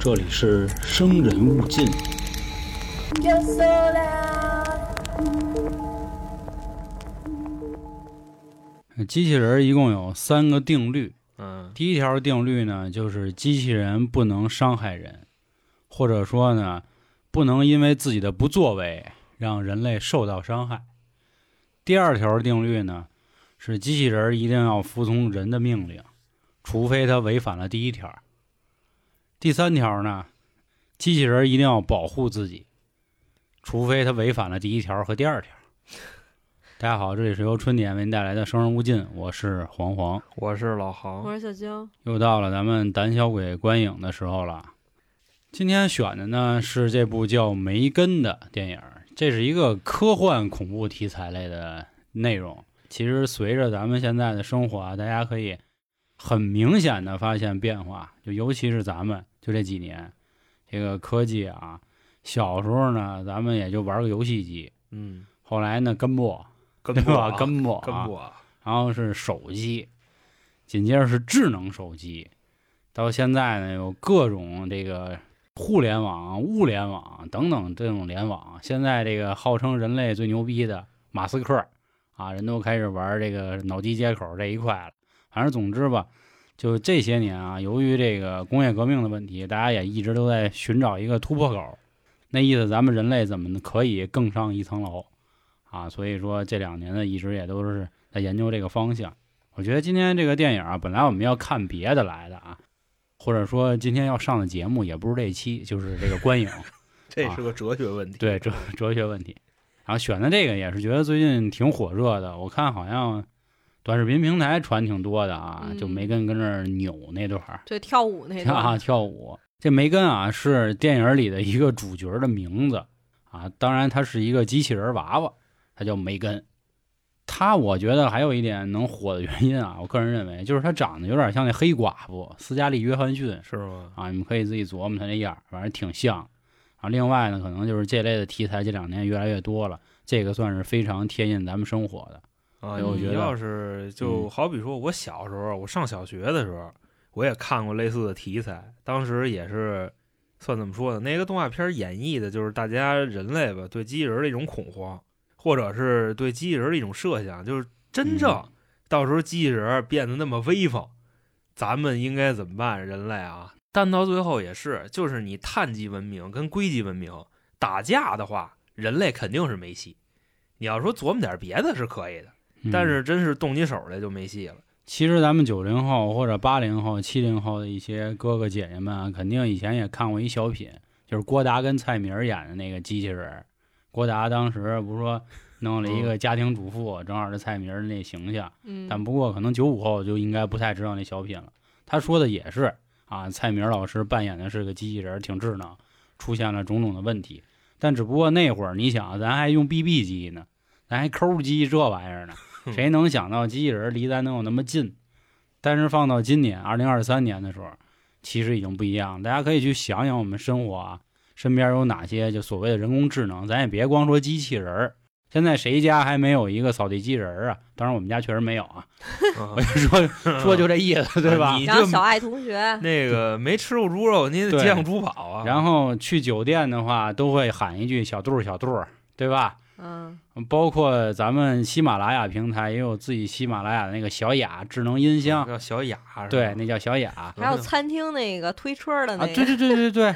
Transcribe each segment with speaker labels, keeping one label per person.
Speaker 1: 这里是生人勿近。机器人一共有三个定律。
Speaker 2: 嗯
Speaker 1: 第一条定律呢，就是机器人不能伤害人，或者说呢，不能因为自己的不作为让人类受到伤害。第二条定律呢，是机器人一定要服从人的命令，除非他违反了第一条。第三条呢，机器人一定要保护自己，除非它违反了第一条和第二条。大家好，这里是由春点为您带来的《生人勿近》，我是黄黄。
Speaker 2: 我是老杭，
Speaker 3: 我是小江，
Speaker 1: 又到了咱们胆小鬼观影的时候了。今天选的呢是这部叫《梅根》的电影，这是一个科幻恐怖题材类的内容。其实随着咱们现在的生活啊，大家可以很明显的发现变化，就尤其是咱们就这几年，这个科技啊，小时候呢咱们也就玩个游戏机，
Speaker 2: 嗯，
Speaker 1: 后来呢根部，
Speaker 2: 跟
Speaker 1: 对吧？
Speaker 2: 跟
Speaker 1: 根部啊，
Speaker 2: 跟我，
Speaker 1: 然后是手机，紧接着是智能手机，到现在呢有各种这个互联网、物联网等等这种联网。现在这个号称人类最牛逼的马斯克啊，人都开始玩这个脑机接口这一块了。反正总之吧，就这些年啊，由于这个工业革命的问题，大家也一直都在寻找一个突破口。那意思，咱们人类怎么可以更上一层楼啊？所以说这两年呢，一直也都是在研究这个方向。我觉得今天这个电影啊，本来我们要看别的来的啊，或者说今天要上的节目也不是这期，就是这个观影，
Speaker 2: 这是个哲学问题。
Speaker 1: 对哲哲学问题。然后选的这个也是觉得最近挺火热的，我看好像短视频平台传挺多的啊，
Speaker 3: 嗯
Speaker 1: 就梅根跟那儿扭那段儿，
Speaker 3: 对跳舞那段啊，
Speaker 1: 跳舞。这梅根啊是电影里的一个主角的名字啊，当然他是一个机器人娃娃，他叫梅根。他我觉得还有一点能火的原因啊，我个人认为就是他长得有点像那黑寡妇斯嘉丽·约翰逊
Speaker 2: 是吗？
Speaker 1: 啊，你们可以自己琢磨他那样儿，反正挺像。啊，另外呢，可能就是这类的题材这两年越来越多了，这个算是非常贴近咱们生活的。
Speaker 2: 啊，
Speaker 1: 对我觉得
Speaker 2: 你要是就
Speaker 1: 嗯
Speaker 2: 好比说，我小时候，我上小学的时候，我也看过类似的题材，当时也是算怎么说呢？那个动画片演绎的就是大家人类吧对机器人的一种恐慌，或者是对机器人的一种设想，就是真正
Speaker 1: 嗯
Speaker 2: 到时候机器人变得那么威风，咱们应该怎么办？人类啊，但到最后也是，就是你碳基文明跟硅基文明打架的话，人类肯定是没戏。你要说琢磨点别的是可以的。
Speaker 1: 嗯
Speaker 2: 但是真是动起手来就没戏了。
Speaker 1: 其实咱们九零后或者八零后、七零后的一些哥哥姐姐们啊，肯定以前也看过一小品，就是郭达跟蔡明演的那个机器人儿。郭达当时不是说弄了一个家庭主妇，正好是蔡明的那形象，
Speaker 3: 嗯，
Speaker 1: 但不过可能九五后就应该不太知道那小品了。他说的也是啊，蔡明老师扮演的是个机器人儿，挺智能，出现了种种的问题。但只不过那会儿你想，咱还用 BB 机呢，咱还抠机这玩意儿呢，谁能想到机器人离咱能有那么近？但是放到今年二零二三年的时候，其实已经不一样。大家可以去想想我们生活啊，身边有哪些就所谓的人工智能，咱也别光说机器人儿。现在谁家还没有一个扫地机器人儿啊？当然我们家确实没有啊。我就说说就这意思，对吧？
Speaker 2: 你
Speaker 3: 然后
Speaker 2: 就
Speaker 3: 小爱同学，
Speaker 2: 那个没吃过猪肉，你得
Speaker 1: 对
Speaker 2: 见过猪跑啊。
Speaker 1: 然后去酒店的话，都会喊一句“小杜儿，小杜儿”，对吧？
Speaker 3: 嗯，
Speaker 1: 包括咱们喜马拉雅平台也有自己喜马拉雅的那个小雅智能音箱，
Speaker 2: 叫小雅，
Speaker 1: 对，那叫小雅。
Speaker 3: 还有餐厅那个推车的那
Speaker 1: 啊，
Speaker 3: 个，
Speaker 1: 对对对对对，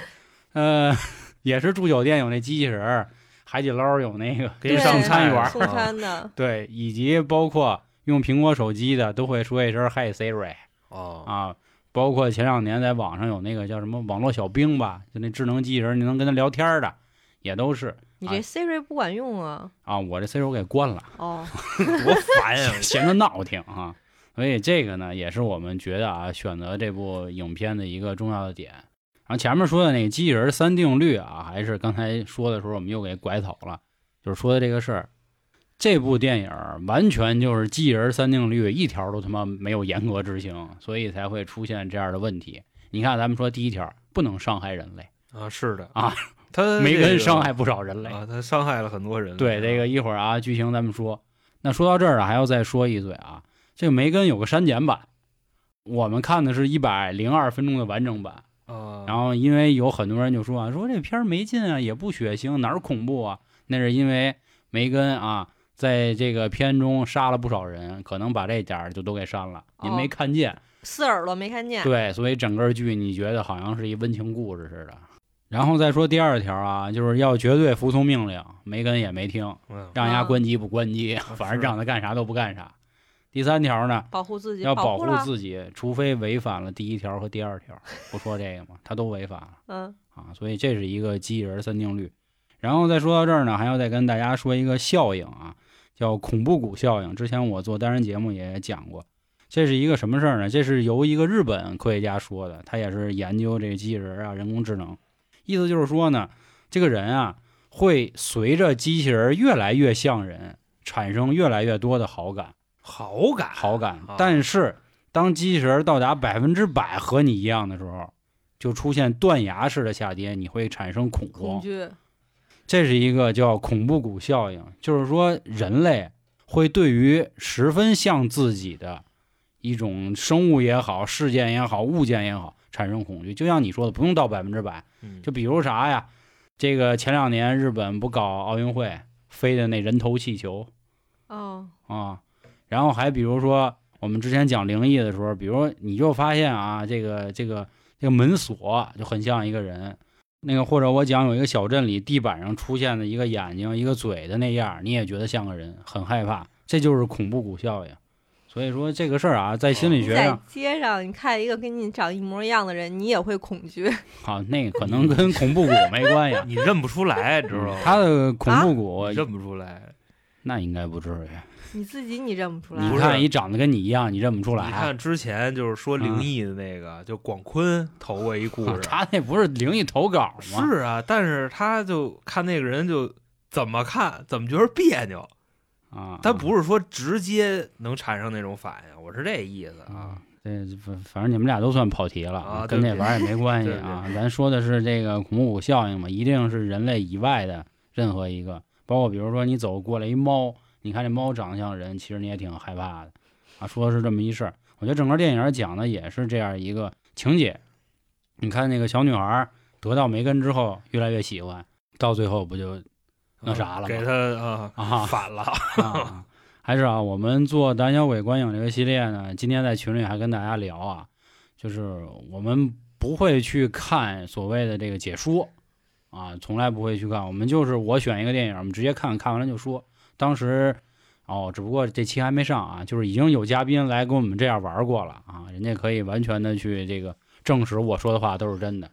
Speaker 1: 呃，也是住酒店有那机器人儿，海底捞有那个
Speaker 2: 给你
Speaker 1: 上餐员儿。
Speaker 3: 送餐的，
Speaker 1: 对，以及包括用苹果手机的都会说一声 “Hey Siri”
Speaker 2: 哦，
Speaker 1: 啊，包括前两年在网上有那个叫什么网络小兵吧，就那智能机器人，你能跟他聊天儿的，也都是
Speaker 3: 你这 Siri 不管用啊，
Speaker 1: 啊，我这 Siri 我给关了。
Speaker 3: 哦，
Speaker 2: 多烦呀！
Speaker 1: 闲着闹挺啊。所以这个呢，也是我们觉得啊，选择这部影片的一个重要的点。然后前面说的那个机器人三定律啊，还是刚才说的时候我们又给拐走了，就是说的这个事儿。这部电影完全就是机器人三定律一条都他妈没有严格执行，所以才会出现这样的问题。你看，咱们说第一条不能伤害人类，
Speaker 2: 啊，是的
Speaker 1: 啊，
Speaker 2: 他
Speaker 1: 梅
Speaker 2: 这个
Speaker 1: 根伤害不少人类。
Speaker 2: 啊，他伤害了很多人。
Speaker 1: 对，这个一会儿啊，剧情咱们说。那说到这儿啊，还要再说一嘴啊，这个梅根有个删减版我们看的是一百零二分钟的完整版。
Speaker 2: 啊，
Speaker 1: 然后因为有很多人就说啊，说这片儿没劲啊，也不血腥，哪儿恐怖啊？那是因为梅根啊，在这个片中杀了不少人，可能把这点儿就都给删了，您没
Speaker 3: 哦
Speaker 1: 看见。
Speaker 3: 四耳朵没看见。
Speaker 1: 对，所以整个剧你觉得好像是一温情故事似的。然后再说第二条啊，就是要绝对服从命令，没根也没听，
Speaker 2: 嗯
Speaker 1: 让人家
Speaker 3: 啊
Speaker 1: 关机不关机，反正让他干啥都不干啥。第三条呢，
Speaker 3: 保护自己，
Speaker 1: 要保护。自己，除非违反了第一条和第二条，不说这个嘛，他都违反了。
Speaker 3: 嗯，
Speaker 1: 啊，所以这是一个机器人三定律。然后再说到这儿呢，还要再跟大家说一个效应啊，叫恐怖谷效应。之前我做单人节目也讲过，这是一个什么事儿呢？这是由一个日本科学家说的，他也是研究这个机器人啊、人工智能。意思就是说呢，这个人啊会随着机器人越来越像人，产生越来越多的好感。
Speaker 2: 好感
Speaker 1: 好感
Speaker 2: 啊。
Speaker 1: 但是当机器人到达百分之百和你一样的时候，就出现断崖式的下跌，你会产生恐慌。
Speaker 3: 恐惧。
Speaker 1: 这是一个叫恐怖谷效应，就是说人类会对于十分像自己的一种生物也好、事件也好、物件也好产生恐惧。就像你说的，不用到百分之百，
Speaker 2: 嗯
Speaker 1: 就比如啥呀？这个前两年日本不搞奥运会飞的那人头气球，
Speaker 3: 哦，
Speaker 1: 啊，然后还比如说我们之前讲灵异的时候，比如你就发现啊，这个这个这个门锁就很像一个人，那个或者我讲有一个小镇里地板上出现的一个眼睛、一个嘴的那样，你也觉得像个人，很害怕，这就是恐怖谷效应。所以说这个事儿啊，在心理学上，
Speaker 3: 街上你看一个跟你长一模一样的人，你也会恐惧。
Speaker 1: 好、那可能跟恐怖谷没关系。
Speaker 2: 你认不出来，知道吗？
Speaker 1: 他的恐怖谷、
Speaker 2: 你认不出来。
Speaker 1: 那应该不至于。
Speaker 3: 你自己你认不出来。
Speaker 1: 你看一长得跟你一样，你认不出来。
Speaker 2: 你看之前就是说灵异的那个，就广坤投过一故事，
Speaker 1: 他那不是灵异投稿吗？
Speaker 2: 是啊，但是他就看那个人就怎么看怎么觉得别扭，
Speaker 1: 啊，
Speaker 2: 他不是说直接能产生那种反应，我是这意思啊。
Speaker 1: 啊，这反反正你们俩都算跑题了，
Speaker 2: 啊
Speaker 1: 跟
Speaker 2: 对
Speaker 1: 那玩意儿也没关系啊。咱说的是这个恐怖效应嘛，一定是人类以外的任何一个，包括比如说你走过来一猫，你看这猫长得像人，其实你也挺害怕的啊。说的是这么一事儿，我觉得整个电影讲的也是这样一个情节。你看那个小女孩得到梅根之后，越来越喜欢，到最后不就那啥了
Speaker 2: 给他啊
Speaker 1: 啊
Speaker 2: 反了，
Speaker 1: 啊，还是啊，我们做胆小鬼观影这个系列呢，今天在群里还跟大家聊啊，就是我们不会去看所谓的这个解说啊，从来不会去看，我们就是我选一个电影，我们直接看看完了就说。当时哦，只不过这期还没上啊，就是已经有嘉宾来跟我们这样玩过了啊，人家可以完全的去这个证实我说的话都是真的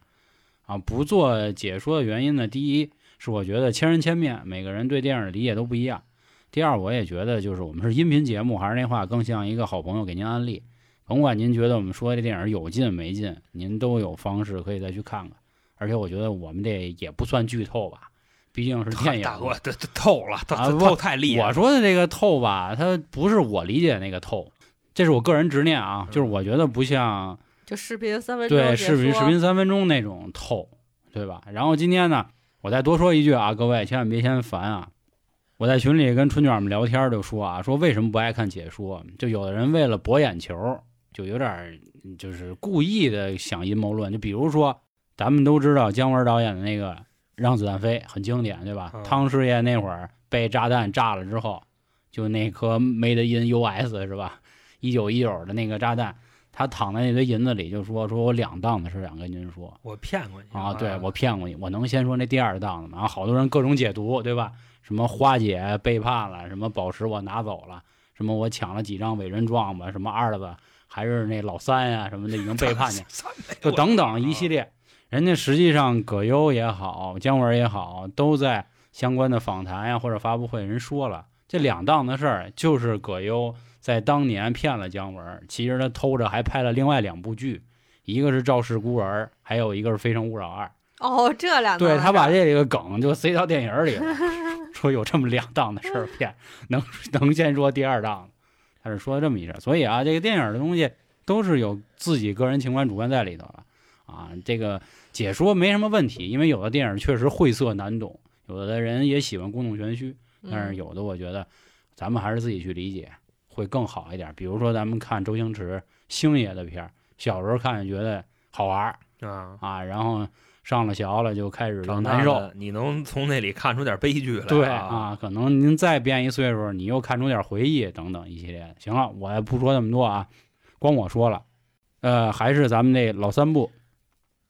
Speaker 1: 啊。不做解说的原因呢，第一是我觉得千人千面，每个人对电影的理解都不一样。第二，我也觉得就是我们是音频节目，还是那话，更像一个好朋友给您安利。甭管您觉得我们说这电影有劲没劲，您都有方式可以再去看看。而且我觉得我们这也不算剧透吧，毕竟是电影
Speaker 2: 大哥，这这透了，透太厉害
Speaker 1: 我。说的这个透吧，它不是我理解的那个透，这是我个人执念啊，
Speaker 2: 嗯
Speaker 1: 就是我觉得不像
Speaker 3: 就视频三分钟
Speaker 1: 对视频视频三分钟那种透，对吧？然后今天呢，我再多说一句啊，各位千万别嫌烦啊。我在群里跟春卷们聊天就说啊，说为什么不爱看解说？就有的人为了博眼球，就有点儿就是故意的想阴谋论。就比如说，咱们都知道姜文导演的那个《让子弹飞》很经典，对吧？
Speaker 2: 嗯
Speaker 1: 汤师爷那会儿被炸弹炸了之后，就那颗 Made in US 是吧？一九一九的那个炸弹，他躺在那堆银子里，就说说我两档子事想跟您说
Speaker 2: 我骗过你
Speaker 1: 啊，对我骗过你，我能先说那第二档子吗？然后好多人各种解读，对吧？什么花姐背叛了，什么宝石我拿走了，什么我抢了几张伟人状吧，什么二子还是那老三呀、什么的已经背叛你，就等等一系列。人家实际上葛优也好，姜文也好，都在相关的访谈呀或者发布会人说了，这两档的事儿就是葛优在当年骗了姜文，其实他偷着还拍了另外两部剧，一个是《赵氏孤儿》，还有一个是《非诚勿扰二》。
Speaker 3: 哦，这两
Speaker 1: 对他把这个梗就塞到电影里了，说有这么两档的事儿骗，能能先说第二档，他是说这么一事儿。所以啊，这个电影的东西都是有自己个人情感主观在里头了啊。这个解说没什么问题，因为有的电影确实晦涩难懂，有的人也喜欢故弄玄虚，但是
Speaker 3: 嗯
Speaker 1: 有的我觉得咱们还是自己去理解会更好一点。比如说咱们看周星驰星爷的片儿。小时候看就觉得好玩儿
Speaker 2: 啊，
Speaker 1: 啊，然后上了学了就开始就难受。
Speaker 2: 你能从那里看出点悲剧来。
Speaker 1: 对
Speaker 2: 啊，
Speaker 1: 啊，可能您再变一岁数，你又看出点回忆等等一系列的。行了，我也不说那么多啊，光我说了，呃，还是咱们那老三部，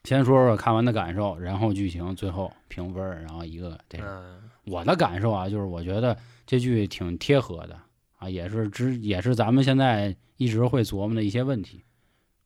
Speaker 1: 先说说看完的感受，然后剧情，最后评分，然后一个这个。
Speaker 2: 嗯
Speaker 1: 我的感受啊，就是我觉得这剧挺贴合的啊，也是之也是咱们现在一直会琢磨的一些问题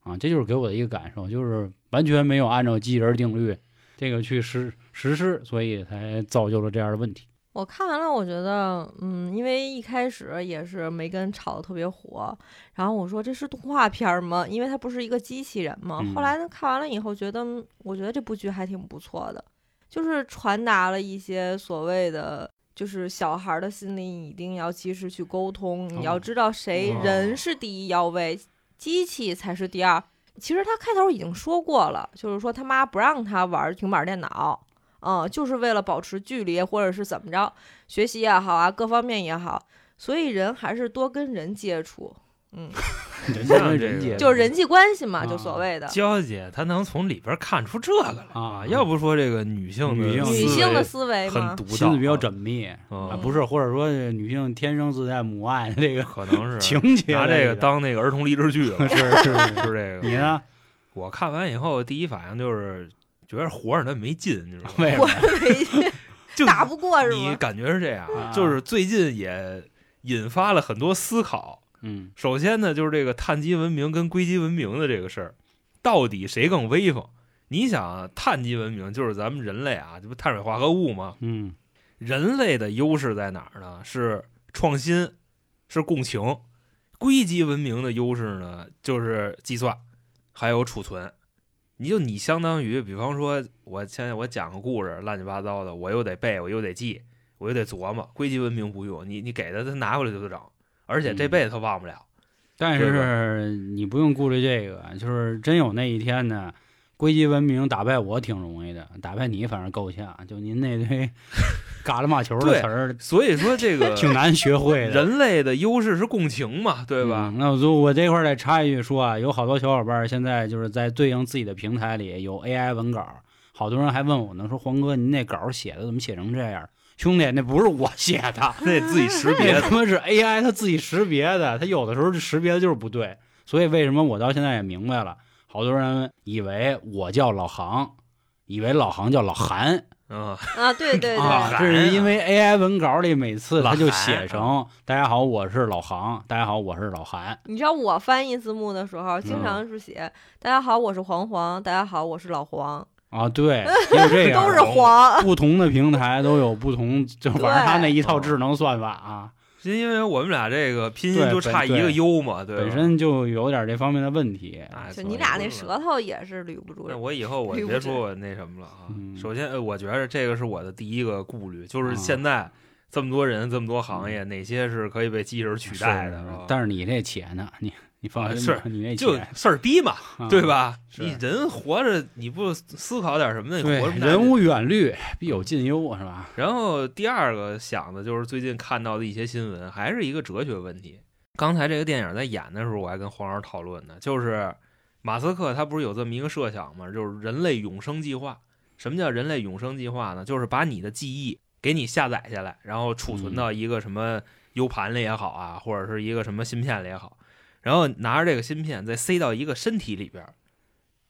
Speaker 1: 啊，这就是给我的一个感受，就是完全没有按照机器人定律这个去实实施，所以才造就了这样的问题。
Speaker 3: 我看完了，我觉得，嗯，因为一开始也是梅根炒的特别火，然后我说这是动画片儿吗？因为它不是一个机器人嘛。
Speaker 1: 嗯
Speaker 3: 后来呢，看完了以后，觉得，嗯我觉得这部剧还挺不错的，就是传达了一些所谓的，就是小孩儿的心理，一定要及时去沟通，你要
Speaker 1: 哦
Speaker 3: 知道谁
Speaker 2: 哦
Speaker 3: 人是第一要位，机器才是第二。其实他开头已经说过了，就是说他妈不让他玩平板电脑，嗯，就是为了保持距离或者是怎么着，学习也好啊，各方面也好，所以人还是多跟人接触，嗯，
Speaker 1: 人
Speaker 2: 像
Speaker 1: 跟人接
Speaker 2: 这个
Speaker 3: 就是人际关系嘛，
Speaker 1: 啊
Speaker 3: 就所谓的
Speaker 2: 娇姐她能从里边看出这个来
Speaker 1: 啊
Speaker 2: 要不说这个女性
Speaker 1: 女性
Speaker 3: 女性的思维，
Speaker 2: 很独到，
Speaker 1: 心思比较缜密啊，
Speaker 2: 嗯
Speaker 1: 不是，或者说这女性天生自带母爱这个
Speaker 2: 可能是
Speaker 1: 情节
Speaker 2: 拿这个当那个儿童励志剧了，
Speaker 1: 是是是
Speaker 2: 是这个。
Speaker 1: 你呢？
Speaker 2: 我看完以后，第一反应就是觉得活着他没劲，你知道吗？
Speaker 1: 为什
Speaker 3: 我
Speaker 1: 么？
Speaker 3: 没
Speaker 2: 就
Speaker 3: 打不过是吗？
Speaker 2: 你感觉是这样，
Speaker 1: 啊
Speaker 2: 就是最近也引发了很多思考。
Speaker 1: 嗯
Speaker 2: 首先呢，就是这个碳基文明跟硅基文明的这个事儿，到底谁更威风？你想啊，碳基文明就是咱们人类啊，这不碳水化合物吗？
Speaker 1: 嗯
Speaker 2: 人类的优势在哪儿呢？是创新，是共情。硅基文明的优势呢，就是计算，还有储存。你就你相当于，比方说，我现在我讲个故事，乱七八糟的，我又得背，我又得记，我又得琢磨。硅基文明不用，你你给他，他拿回来就得整，而且这
Speaker 1: 嗯
Speaker 2: 辈子他忘不了。
Speaker 1: 但
Speaker 2: 对
Speaker 1: 是你不用顾虑这个，就是真有那一天呢，硅基文明打败我挺容易的，打败你反正够呛。就您那堆 嘎啦嘛球的词儿，
Speaker 2: 所以说，这个
Speaker 1: 挺难学会的，
Speaker 2: 人类的优势是共情嘛，对吧？
Speaker 1: 嗯那我就我这块儿再插一句说啊，有好多小伙伴儿现在就是在对应自己的平台里有 AI 文稿，好多人还问我呢，说黄哥，您那稿儿写的怎么写成这样？兄弟，那不是我写的，
Speaker 2: 那自己识别
Speaker 1: 的他妈是 AI 它自己识别的，它有的时候识别的就是不对。所以为什么我到现在也明白了，好多人以为我叫老杭，以为老杭叫老韩
Speaker 2: 啊，
Speaker 3: 啊，对对对，
Speaker 1: 啊，这是因为 AI 文稿里每次他就写成“大家好，我是老杭”，大家好，我是老韩。
Speaker 3: 你知道我翻译字幕的时候，经常是写“大家好，我是黄黄”，“大家好，我是老黄
Speaker 1: 啊，对，也有这 ”，样
Speaker 3: 都，是黄。
Speaker 1: 不同的平台都有不同，就反正他那一套智能算法啊，
Speaker 2: 是因为我们俩这个拼音就差一个
Speaker 1: 对
Speaker 2: U 嘛，对吧？
Speaker 1: 本身就有点这方面的问题。
Speaker 2: 哎，
Speaker 3: 就你俩那舌头也是捋不住
Speaker 2: 那。我以后我别说我那什么了啊。
Speaker 1: 嗯
Speaker 2: 首先，呃我觉得这个是我的第一个顾虑，就是
Speaker 1: 啊
Speaker 2: 现在这么多人、这么多行业，哪些是可以被机器人取代的？
Speaker 1: 但是你这且呢，你你放心，
Speaker 2: 是
Speaker 1: 你那
Speaker 2: 就
Speaker 1: 且
Speaker 2: 事儿逼嘛，
Speaker 1: 啊
Speaker 2: 对吧？你人活着，你不思考点什么呢？
Speaker 1: 人无远虑，必有近忧，是吧？
Speaker 2: 然后第二个想的就是最近看到的一些新闻，还是一个哲学问题。刚才这个电影在演的时候，我还跟黄老师讨论呢，就是马斯克他不是有这么一个设想吗？就是人类永生计划。什么叫人类永生计划呢？就是把你的记忆给你下载下来，然后储存到一个什么 U 盘里也好啊，或者是一个什么芯片里也好，然后拿着这个芯片再塞到一个身体里边，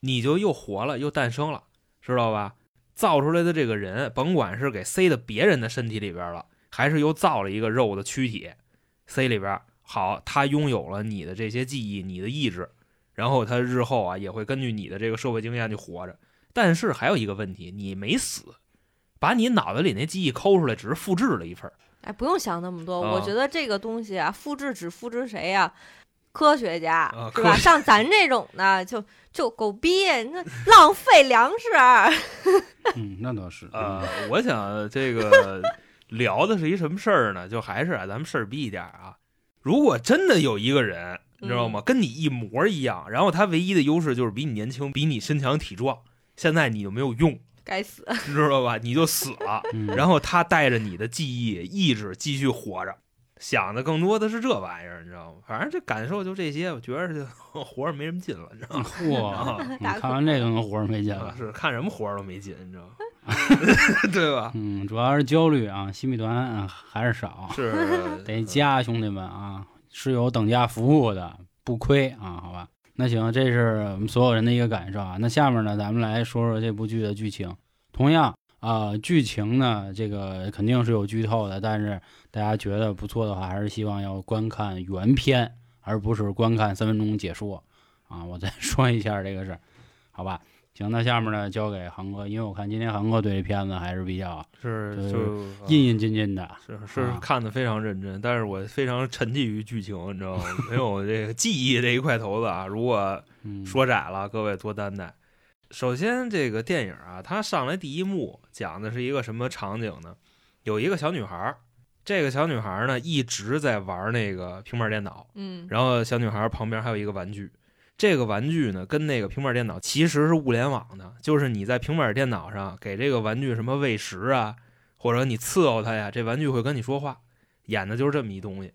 Speaker 2: 你就又活了，又诞生了，知道吧？造出来的这个人，甭管是给塞到别人的身体里边了，还是又造了一个肉的躯体塞里边，好，他拥有了你的这些记忆、你的意志，然后他日后啊也会根据你的这个社会经验去活着。但是还有一个问题，你没死，把你脑子里那记忆抠出来，只是复制了一份儿。
Speaker 3: 哎，不用想那么多，
Speaker 2: 啊
Speaker 3: 我觉得这个东西啊，复制只复制谁呀、科学家，
Speaker 2: 啊
Speaker 3: 对吧？像咱这种的，就就狗逼，那浪费粮食。
Speaker 1: 嗯，那倒是。
Speaker 2: 呃，我想这个 聊的是一什么事儿呢？就还是啊，咱们事儿逼一点啊。如果真的有一个人，你知道吗？跟你一模一样，然后他唯一的优势就是比你年轻，比你身强体壮，现在你就没有用，
Speaker 3: 该死！
Speaker 2: 知道吧？你就死了。
Speaker 1: 嗯，
Speaker 2: 然后他带着你的记忆、意志继续活着，想的更多的是这玩意儿，你知道吗？反正这感受就这些，我觉着就 活着没什么劲了，你知道吗？
Speaker 1: 嚯，你看完这就能活着没劲了。
Speaker 2: 是看什么活儿都没劲，你知道吗？对吧？
Speaker 1: 嗯，主要是焦虑啊，新米团啊还是少，
Speaker 2: 是
Speaker 1: 得加，兄弟们啊，是有等价服务的，不亏啊，好吧？那行，这是我们所有人的一个感受啊。那下面呢，咱们来说说这部剧的剧情。同样啊、剧情呢，这个肯定是有剧透的，但是大家觉得不错的话，还是希望要观看原片，而不是观看三分钟解说啊。我再 说一下这个事儿，好吧？行，那下面呢交给航哥，因为我看今天航哥对这片子还是比较
Speaker 2: 是
Speaker 1: 对
Speaker 2: 就
Speaker 1: 印印津津的。
Speaker 2: 是是
Speaker 1: 啊
Speaker 2: 看的非常认真，但是我非常沉浸于剧情，你知道吗？没有这个记忆这一块头子啊。如果
Speaker 1: 嗯，
Speaker 2: 说窄了，各位多担待。首先，这个电影啊，它上来第一幕讲的是一个什么场景呢？有一个小女孩儿，这个小女孩儿呢一直在玩那个平板电脑，
Speaker 3: 嗯
Speaker 2: 然后小女孩儿旁边还有一个玩具，这个玩具呢跟那个平板电脑其实是物联网的，就是你在平板电脑上给这个玩具什么喂食啊，或者你伺候它呀，这玩具会跟你说话，演的就是这么一东西。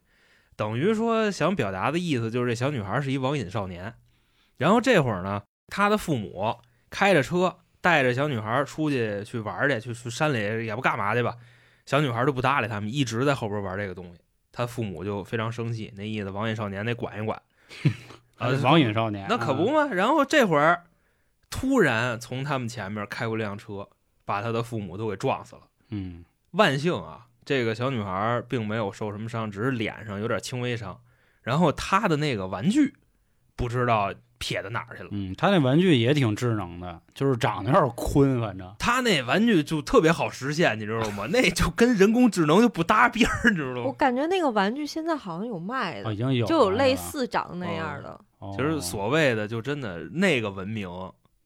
Speaker 2: 等于说想表达的意思就是这小女孩是一网瘾少年，然后这会儿呢，她的父母开着车带着小女孩出去去玩去，去去山里也不干嘛去吧，小女孩都不搭理他们，一直在后边玩这个东西，她父母就非常生气，那意思网瘾少年得管一管。
Speaker 1: 啊，网瘾少年，
Speaker 2: 那可不嘛。然后这会儿突然从他们前面开过辆车，把他的父母都给撞死了。
Speaker 1: 嗯，
Speaker 2: 万幸啊，这个小女孩并没有受什么伤，只是脸上有点轻微伤。然后她的那个玩具不知道撇到哪儿去了。
Speaker 1: 嗯，他那玩具也挺智能的，就是长得有点坤，反正
Speaker 2: 他那玩具就特别好实现，你知道吗？那就跟人工智能就不搭边儿，你知道吗？
Speaker 3: 我感觉那个玩具现在好像有卖的，
Speaker 1: 哦已经有
Speaker 3: 就有类似长那样的。
Speaker 1: 哦
Speaker 2: 其实所谓的就真的那个文明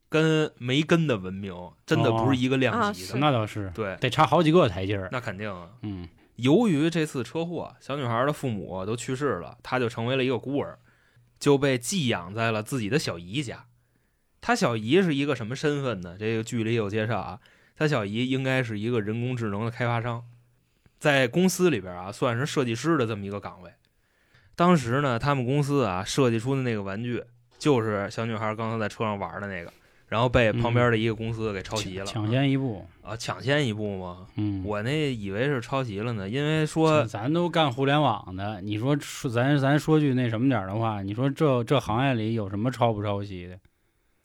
Speaker 2: 跟没根的文明真的不是一个量级的。
Speaker 3: 啊
Speaker 1: 那倒是
Speaker 2: 对，
Speaker 1: 得差好几个台阶儿。
Speaker 2: 那肯定啊。
Speaker 1: 嗯
Speaker 2: 由于这次车祸，小女孩的父母都去世了，她就成为了一个孤儿，就被寄养在了自己的小姨家。她小姨是一个什么身份呢？这个剧里有介绍啊。她小姨应该是一个人工智能的开发商，在公司里边啊，算是设计师的这么一个岗位。当时呢，他们公司啊设计出的那个玩具，就是小女孩刚才在车上玩的那个，然后被旁边的一个公司给抄袭了，
Speaker 1: 抢先一步。
Speaker 2: 啊，抢先一步吗？
Speaker 1: 嗯，
Speaker 2: 我那以为是抄袭了呢，因为说
Speaker 1: 咱都干互联网的，你说说咱咱说句那什么点儿的话，你说这这行业里有什么抄不抄袭的？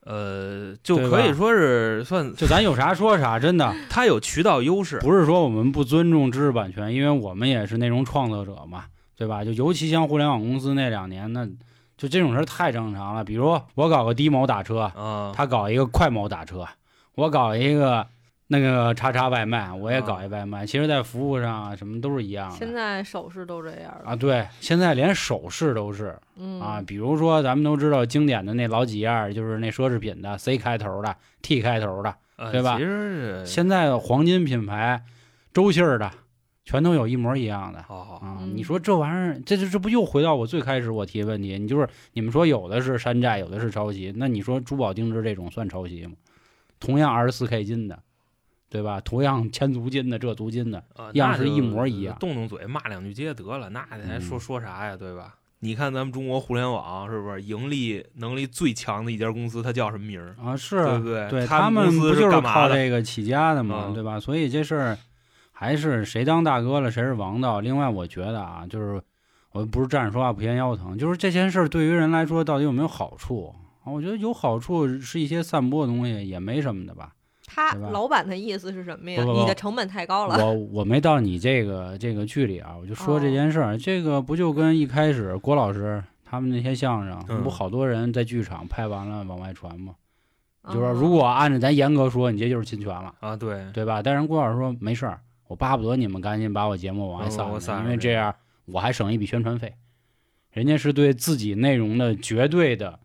Speaker 2: 呃，就可以说是算
Speaker 1: 就咱有啥说啥，真的
Speaker 2: 他有渠道优势。
Speaker 1: 不是说我们不尊重知识版权，因为我们也是内容创作者嘛，对吧？就尤其像互联网公司那两年，那就这种事儿太正常了。比如我搞个低某打车，
Speaker 2: 啊，
Speaker 1: 他搞一个快某打车，我搞一个那个叉叉外卖，我也搞一外卖。其实，在服务上啊，什么都是一样的现
Speaker 3: 在首饰都这样了。
Speaker 1: 啊。对，现在连首饰都是
Speaker 3: 嗯
Speaker 1: 啊，比如说咱们都知道经典的那老几样，就是那奢侈品的 C 开头的、T 开头的，
Speaker 2: 呃
Speaker 1: 对吧
Speaker 2: 其实是
Speaker 1: 现在的黄金品牌周姓儿的，全都有一模一样的。
Speaker 2: 好好
Speaker 1: 你说这玩意儿，这这这不又回到我最开始我提的问题？你就是你们说有的是山寨，有的是抄袭，那你说珠宝定制这种算抄袭吗？同样二十四 K 金的，对吧？同样千足金的，这足金的，样式一模一样
Speaker 2: 动动嘴骂两句街得了，那还说
Speaker 1: 嗯
Speaker 2: 说啥呀？对吧？你看咱们中国互联网是不是盈利能力最强的一家公司？它叫什么名儿？
Speaker 1: 啊，是
Speaker 2: 对不对？
Speaker 1: 对
Speaker 2: 他
Speaker 1: 们不就是？靠这个起家的嘛，
Speaker 2: 嗯
Speaker 1: 对吧？所以这事儿还是谁当大哥了，谁是王道。另外，我觉得啊，就是我不是站着说话不嫌腰疼，就是这件事儿对于人来说到底有没有好处啊？我觉得有好处是一些散播的东西，也没什么的吧。
Speaker 3: 他老板的意思是什么呀？
Speaker 1: 不不不
Speaker 3: 你的成本太高了。
Speaker 1: 我我没到你这个这个剧里啊，我就说这
Speaker 3: 哦
Speaker 1: 件事儿，这个不就跟一开始郭老师他们那些相声，
Speaker 2: 嗯
Speaker 1: 不好多人在剧场拍完了往外传吗？
Speaker 3: 嗯
Speaker 1: 就是说如果按照咱严格说，你这就是侵权了。
Speaker 2: 啊，对，
Speaker 1: 对吧？但是郭老师说没事儿，我巴不得你们赶紧把我节目往外
Speaker 2: 嗯
Speaker 1: 散了，
Speaker 2: 我散了
Speaker 1: 因为这样我还省一笔宣传费。人家是对自己内容的绝对的，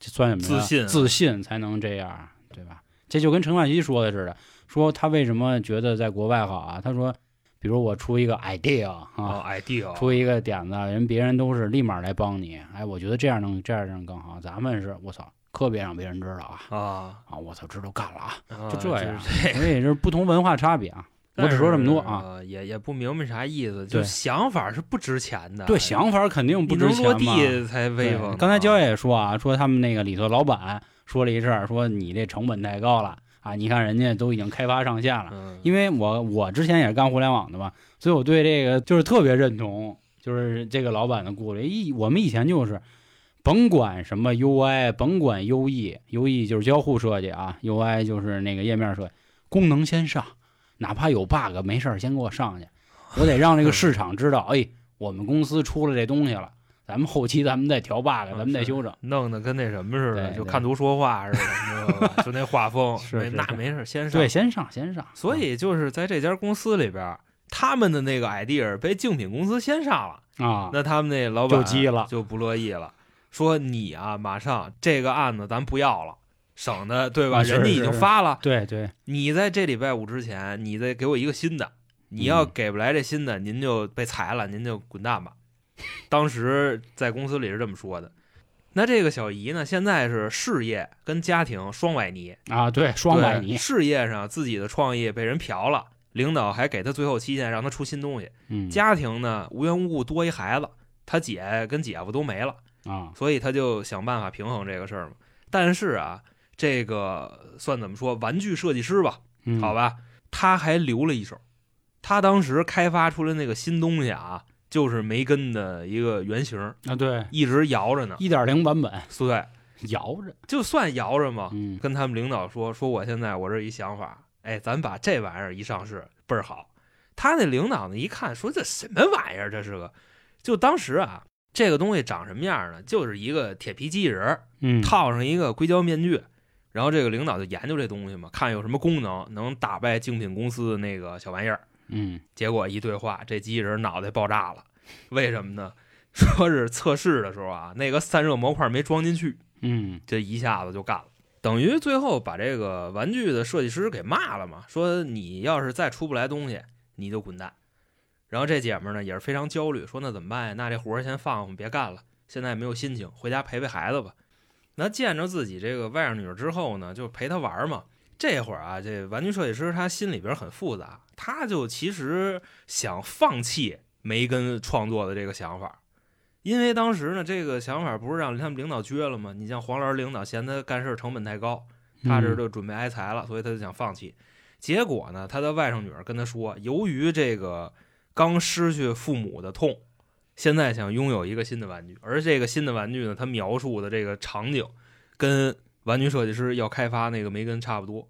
Speaker 1: 这算什么呀
Speaker 2: 自信啊
Speaker 1: 自信才能这样，对吧？这就跟陈冠希说的似的，说他为什么觉得在国外好啊？他说，比如我出一个 idea 啊，
Speaker 2: 啊，idea
Speaker 1: 出一个点子，人别人都是立马来帮你，哎，我觉得这样能这样能更好。咱们是我操，可别让别人知道啊
Speaker 2: 啊，
Speaker 1: 啊！我操，知道干了啊！
Speaker 2: 啊
Speaker 1: 就这样，
Speaker 2: 是
Speaker 1: 所以这是不同文化差别啊。我只说这么多啊。
Speaker 2: 也也不明白啥意思，就
Speaker 1: 对
Speaker 2: 想法是不值钱的。
Speaker 1: 对，想法肯定不值钱嘛。
Speaker 2: 地才威风
Speaker 1: 刚才焦爷也说啊，说他们那个里头老板说了一阵儿，说你这成本太高了啊！你看人家都已经开发上线了，
Speaker 2: 嗯，
Speaker 1: 因为我我之前也是干互联网的嘛，所以我对这个就是特别认同，就是这个老板的顾虑。一我们以前就是，甭管什么 UI，甭管 UE，UE 就是交互设计啊，UI 就是那个页面设计，功能先上，哪怕有 bug 没事儿先给我上去，我得让这个市场知道，哎，我们公司出了这东西了，咱们后期咱们再调 bug，咱们再修整。
Speaker 2: 弄得跟那什么似的，就看图说话似的，你知道吧？就那画风，
Speaker 1: 是是是
Speaker 2: 没那没事，先上。
Speaker 1: 对，先上先上。
Speaker 2: 所以就是在这家公司里边，他们的那个 idea 被竞品公司先上了，
Speaker 1: 啊，
Speaker 2: 那他们那老板
Speaker 1: 就急了
Speaker 2: 就不乐意了，说你啊，马上这个案子咱不要了，省得对吧？人家已经发了，
Speaker 1: 对对，
Speaker 2: 你在这礼拜五之前，你再给我一个新的。你要
Speaker 1: 嗯
Speaker 2: 给不来这新的，您就被裁了，您就滚蛋吧。当时在公司里是这么说的。那这个小姨呢，现在是事业跟家庭双崴泥，
Speaker 1: 啊，对，双百
Speaker 2: 对
Speaker 1: 泥，
Speaker 2: 事业上自己的创意被人嫖了，领导还给他最后期限，让他出新东西。
Speaker 1: 嗯，
Speaker 2: 家庭呢，无缘无故多一孩子，他姐跟姐夫都没了，
Speaker 1: 啊，
Speaker 2: 所以他就想办法平衡这个事儿嘛。但是啊，这个算怎么说，玩具设计师吧，
Speaker 1: 嗯
Speaker 2: 好，吧，他还留了一手。他当时开发出来那个新东西啊，就是梅根的一个原型，
Speaker 1: 啊，对，
Speaker 2: 一直摇着呢。
Speaker 1: 一点零版本
Speaker 2: 对，
Speaker 1: 摇着，
Speaker 2: 就算摇着嘛，
Speaker 1: 嗯
Speaker 2: 跟他们领导说说，我现在我这一想法，哎，咱把这玩意儿一上市倍儿好。他那领导呢一看说这什么玩意儿，这是个，就当时啊，这个东西长什么样呢？就是一个铁皮机器人
Speaker 1: 嗯，
Speaker 2: 套上一个硅胶面具，然后这个领导就研究这东西嘛，看有什么功能能打败竞品公司的那个小玩意儿。
Speaker 1: 嗯
Speaker 2: 结果一对话，这机器人脑袋爆炸了，为什么呢？说是测试的时候啊，那个散热模块没装进去，
Speaker 1: 嗯
Speaker 2: 这一下子就干了，等于最后把这个玩具的设计师给骂了嘛，说你要是再出不来东西，你就滚蛋。然后这姐们儿呢也是非常焦虑，说那怎么办呀？那这活儿先放放，别干了，现在没有心情，回家陪陪孩子吧。那见着自己这个外甥女儿之后呢，就陪她玩儿嘛。这会儿啊，这玩具设计师他心里边很复杂，他就其实想放弃梅根创作的这个想法，因为当时呢，这个想法不是让他们领导撅了吗？你像黄老师领导嫌他干事成本太高，他这
Speaker 1: 嗯
Speaker 2: 就准备挨裁了，所以他就想放弃。结果呢，他的外甥女儿跟他说，由于这个刚失去父母的痛，现在想拥有一个新的玩具，而这个新的玩具呢，它描述的这个场景跟玩具设计师要开发那个梅根差不多，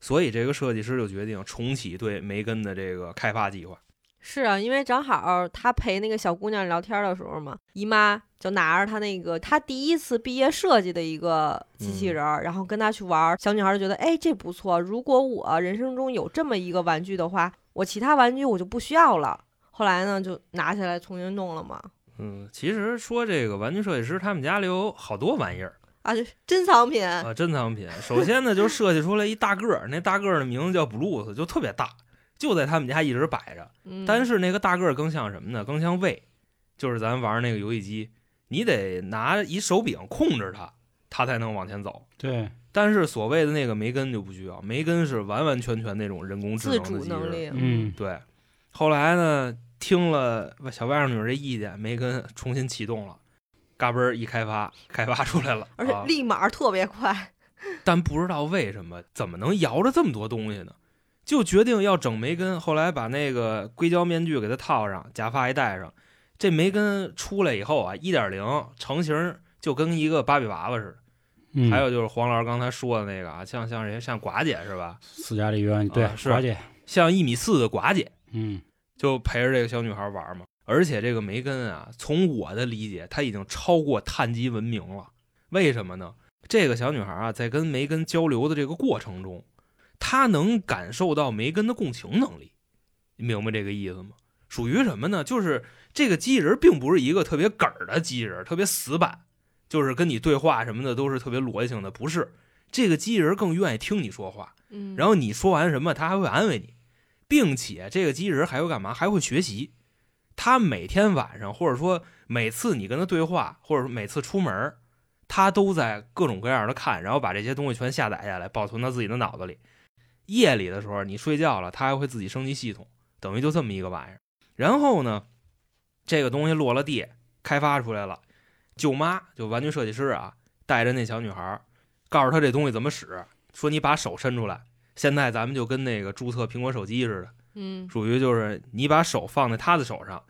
Speaker 2: 所以这个设计师就决定重启对梅根的这个开发计划。
Speaker 3: 是啊，因为正好他陪那个小姑娘聊天的时候嘛，姨妈就拿着他那个他第一次毕业设计的一个机器人儿，然后跟他去玩儿。小女孩就觉得，哎，这不错。如果我人生中有这么一个玩具的话，我其他玩具我就不需要了。后来呢，就拿起来重新弄了嘛。
Speaker 2: 嗯，其实说这个玩具设计师他们家里有好多玩意儿
Speaker 3: 啊，就珍藏品，
Speaker 2: 啊，珍藏品。首先呢，就设计出来一大个儿，那大个儿的名字叫布鲁斯就特别大，就在他们家一直摆着。
Speaker 3: 嗯，
Speaker 2: 但是那个大个儿更像什么呢？更像胃，就是咱玩那个游戏机，你得拿一手柄控制它，它才能往前走。
Speaker 1: 对，
Speaker 2: 但是所谓的那个梅根就不需要，梅根是完完全全那种人工智能的机器人。
Speaker 3: 主能力，
Speaker 1: 嗯
Speaker 2: 对，后来呢，听了小外甥女儿这意见，梅根重新启动了，嘎嘣儿一开发，开发出来了，
Speaker 3: 而且
Speaker 2: 啊
Speaker 3: 立马特别快。
Speaker 2: 但不知道为什么，怎么能摇着这么多东西呢？就决定要整梅根，后来把那个硅胶面具给它套上，假发一戴上，这梅根出来以后啊，一点零成型就跟一个芭比娃娃似的。
Speaker 1: 嗯
Speaker 2: 还有就是黄老师刚才说的那个啊，像像谁，像寡姐是吧？
Speaker 1: 斯嘉丽约翰，对
Speaker 2: 啊，是
Speaker 1: 寡姐，
Speaker 2: 像一米四的寡姐，
Speaker 1: 嗯
Speaker 2: 就陪着这个小女孩玩嘛。而且这个梅根啊，从我的理解，她已经超过碳基文明了。为什么呢？这个小女孩啊，在跟梅根交流的这个过程中，她能感受到梅根的共情能力。你明白这个意思吗？属于什么呢？就是这个机器人并不是一个特别梗儿的机器人，特别死板，就是跟你对话什么的都是特别逻辑性的。不是，这个机器人更愿意听你说话。
Speaker 3: 嗯，
Speaker 2: 然后你说完什么，他还会安慰你，并且这个机器人还会干嘛？还会学习。他每天晚上，或者说每次你跟他对话，或者说每次出门，他都在各种各样的看，然后把这些东西全下载下来，保存到自己的脑子里。夜里的时候你睡觉了，他还会自己升级系统，等于就这么一个玩意儿。然后呢，这个东西落了地，开发出来了，舅妈就玩具设计师啊，带着那小女孩，告诉她这东西怎么使，说你把手伸出来，现在咱们就跟那个注册苹果手机似的，
Speaker 3: 嗯
Speaker 2: 属于就是你把手放在他的手上，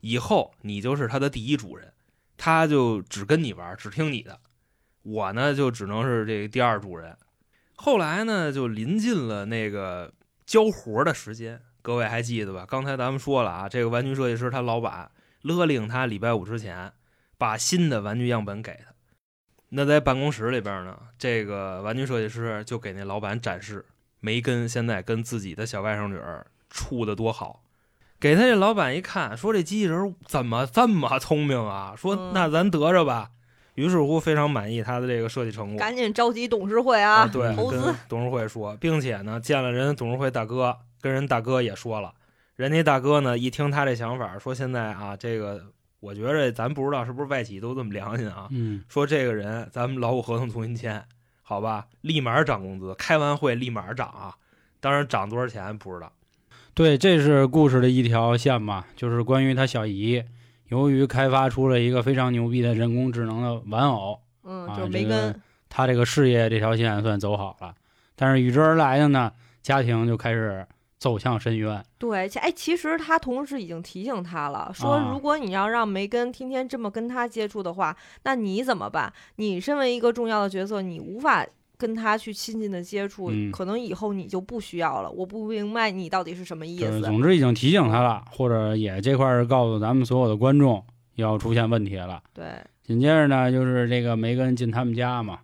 Speaker 2: 以后你就是他的第一主人，他就只跟你玩，只听你的。我呢就只能是这个第二主人。后来呢，就临近了那个交活的时间，各位还记得吧？刚才咱们说了啊，这个玩具设计师他老板勒令他礼拜五之前把新的玩具样本给他。那在办公室里边呢，这个玩具设计师就给那老板展示梅根现在跟自己的小外甥女儿处的多好。给他这老板一看，说这机器人怎么这么聪明啊？说
Speaker 3: 嗯
Speaker 2: 那咱得着吧。于是乎非常满意他的这个设计成果，
Speaker 3: 赶紧召集董事会
Speaker 2: 啊，
Speaker 3: 啊，
Speaker 2: 对，跟
Speaker 3: 投资。
Speaker 2: 董事会说，并且呢，见了人董事会大哥，跟人大哥也说了，人家大哥呢一听他这想法，说现在啊，这个我觉着咱不知道是不是外企都这么良心啊，
Speaker 1: 嗯，
Speaker 2: 说这个人咱们劳务合同重新签，好吧，立马涨工资，开完会立马涨啊，当然涨多少钱不知道，
Speaker 1: 对，这是故事的一条线嘛，就是关于他小姨，由于开发出了一个非常牛逼的人工智能的玩偶，
Speaker 3: 嗯，
Speaker 1: 啊
Speaker 3: 就是
Speaker 1: 这个
Speaker 3: 梅根。
Speaker 1: 他这个事业这条线算走好了，但是与之而来的呢，家庭就开始走向深渊。
Speaker 3: 对，其哎，其实他同时已经提醒他了，说
Speaker 1: 啊
Speaker 3: 如果你要让梅根天天这么跟他接触的话，那你怎么办？你身为一个重要的角色，你无法跟他去亲近的接触，
Speaker 1: 嗯
Speaker 3: 可能以后你就不需要了。我不明白你到底是什么意思。
Speaker 1: 总之已经提醒他了，或者也这块儿告诉咱们所有的观众要出现问题了。
Speaker 3: 对，
Speaker 1: 紧接着呢，就是这个梅根进他们家嘛，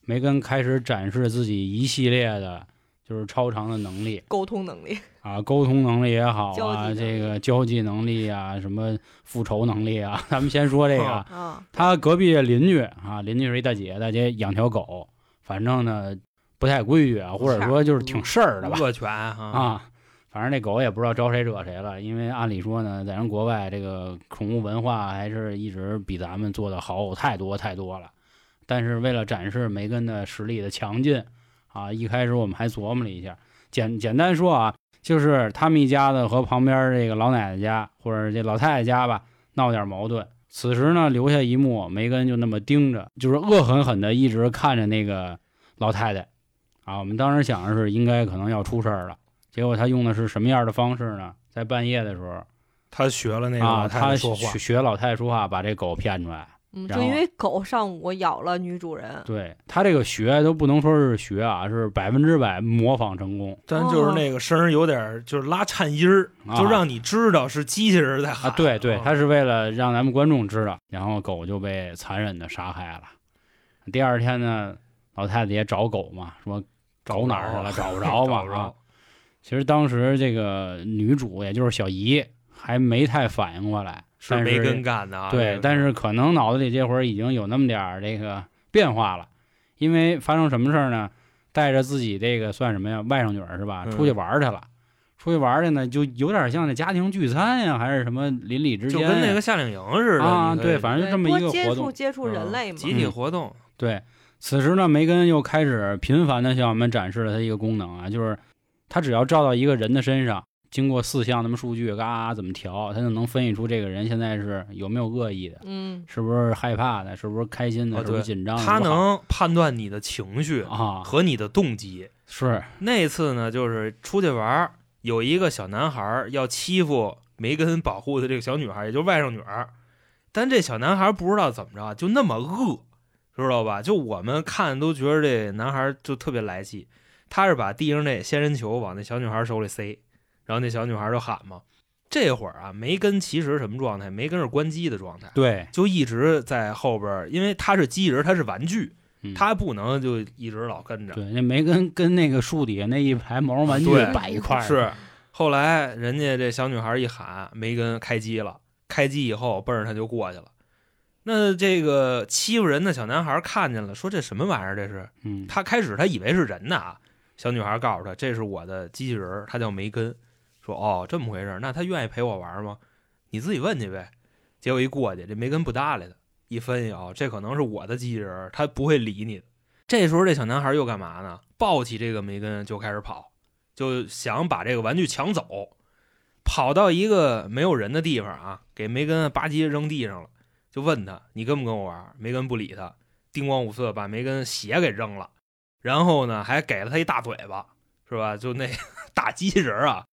Speaker 1: 梅根开始展示自己一系列的，就是超常的能力
Speaker 3: 沟通能力，
Speaker 1: 啊，沟通能力也好啊，这个交际能力啊，什么复仇能力啊。咱们先说这个，他隔壁的邻居啊，邻居是一大姐，大姐养条狗，反正呢不太规矩啊，或者说就是挺事儿的吧
Speaker 2: 恶犬啊，
Speaker 1: 啊。反正那狗也不知道招谁惹谁了，因为按理说呢，在人国外这个宠物文化还是一直比咱们做的好太多太多了。但是为了展示梅根的实力的强劲啊，一开始我们还琢磨了一下，简简单说啊，就是他们一家子和旁边这个老奶奶家或者这老太太家吧闹点矛盾。此时呢，留下一幕，梅根就那么盯着，就是恶狠狠的一直看着那个老太太啊。我们当时想的是应该可能要出事儿了，结果他用的是什么样的方式呢？在半夜的时候
Speaker 2: 他学了那个
Speaker 1: 啊，
Speaker 2: 老太
Speaker 1: 他
Speaker 2: 太说话
Speaker 1: 学，学老太太说话，把这狗骗出来。
Speaker 3: 嗯，就因为狗上午咬了女主人，
Speaker 1: 对他这个学都不能说是学啊，是百分之百模仿成功
Speaker 2: 但就是那个声儿有点儿就是拉颤音儿，
Speaker 1: 啊
Speaker 2: 就让你知道是机器人在喊
Speaker 1: 啊！对对，他是为了让咱们观众知道，然后狗就被残忍的杀害了。第二天呢，老太太也找狗嘛，说找哪儿去了，找不着嘛
Speaker 2: 找不着
Speaker 1: 啊。其实当时这个女主也就是小姨还没太反应过来，但是
Speaker 2: 是梅根干的啊。
Speaker 1: 对，但是可能脑子里这会儿已经有那么点儿这个变化了，因为发生什么事儿呢？带着自己这个算什么呀，外甥女儿是吧？
Speaker 2: 嗯
Speaker 1: 出去玩儿去了，出去玩儿去呢，就有点像那家庭聚餐呀，还是什么邻里之间就，
Speaker 2: 跟那个夏令营似的
Speaker 1: 啊，对，反正就这么一个
Speaker 3: 多接触
Speaker 1: 活动。
Speaker 3: 接触人
Speaker 2: 嗯
Speaker 3: 类嘛。
Speaker 2: 集体活动，
Speaker 1: 对，此时呢，梅根又开始频繁的向我们展示了他一个功能啊，就是他只要照到一个人的身上，经过四项那么数据，嘎怎么调，他就能分析出这个人现在是有没有恶意的，
Speaker 3: 嗯，
Speaker 1: 是不是害怕的，是不是开心的，
Speaker 2: 哦
Speaker 1: 是不是紧张的，
Speaker 2: 他能判断你的情绪
Speaker 1: 啊，
Speaker 2: 和你的动机。
Speaker 1: 是
Speaker 2: 那次呢，就是出去玩儿，有一个小男孩儿要欺负梅根保护的这个小女孩儿，也就是外甥女儿。但这小男孩儿不知道怎么着，就那么恶，知道吧？就我们看都觉得这男孩儿就特别来气。他是把地上那仙人球往那小女孩手里塞，然后那小女孩就喊嘛。这会儿啊，梅根其实什么状态？梅根是关机的状态，
Speaker 1: 对，
Speaker 2: 就一直在后边儿，因为他是机器人，他是玩具，
Speaker 1: 嗯
Speaker 2: 他不能就一直老跟着。
Speaker 1: 对，那梅根跟那个树底下那一排毛绒玩具摆一块儿，
Speaker 2: 是，后来人家这小女孩一喊，梅根开机了，开机以后奔着他就过去了。那这个欺负人的小男孩看见了，说这什么玩意儿？这是
Speaker 1: 嗯，
Speaker 2: 他开始他以为是人呢啊。小女孩告诉他，这是我的机器人，他叫梅根。说哦这么回事，那他愿意陪我玩吗？你自己问去呗。结果一过去，这梅根不搭理他，一分析哦，这可能是我的机器人，他不会理你的。这时候这小男孩又干嘛呢？抱起这个梅根就开始跑。就想把这个玩具抢走，跑到一个没有人的地方啊，给梅根吧唧扔地上了，就问他你跟不跟我玩？梅根不理他，叮咣五次把梅根鞋给扔了，然后呢还给了他一大嘴巴，是吧？就那 大机器人啊。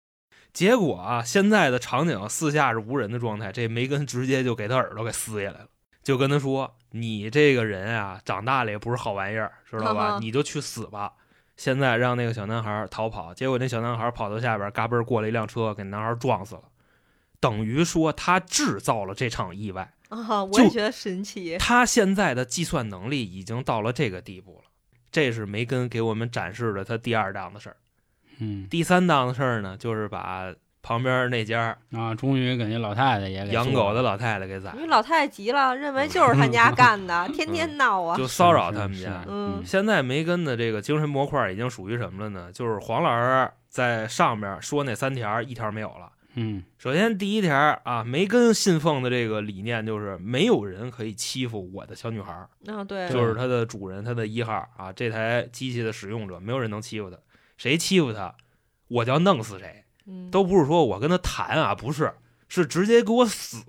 Speaker 2: 结果啊，现在的场景四下是无人的状态，这梅根直接就给他耳朵给撕下来了，就跟他说：“你这个人啊，长大了也不是好玩意儿，知道吧？你就去死吧！”现在让那个小男孩逃跑，结果那小男孩跑到下边，嘎嘣过了一辆车，给男孩撞死了，等于说他制造了这场意外。
Speaker 3: 啊，我也觉得神奇。
Speaker 2: 他现在的计算能力已经到了这个地步了，这是梅根给我们展示的他第二档的事儿。
Speaker 1: 嗯。
Speaker 2: 第三档的事儿呢，就是把旁边那家
Speaker 1: 啊，终于给那老太太也给
Speaker 2: 养狗的老太太给宰了，
Speaker 3: 因为老太太急了，认为就是他家干的，天天闹啊。
Speaker 2: 就骚扰他们家。
Speaker 3: 嗯。
Speaker 2: 现在梅根的这个精神模块已经属于什么了呢？就是黄老师在上面说那三条，一条没有了。
Speaker 1: 嗯。
Speaker 2: 首先第一条啊，梅根信奉的这个理念就是没有人可以欺负我的小女孩儿，
Speaker 3: 啊，对，
Speaker 2: 就是它的主人，它的一号啊，这台机器的使用者，没有人能欺负他，谁欺负他，我就要弄死谁，
Speaker 3: 嗯
Speaker 2: 都不是说我跟他谈啊，不是，是直接给我死。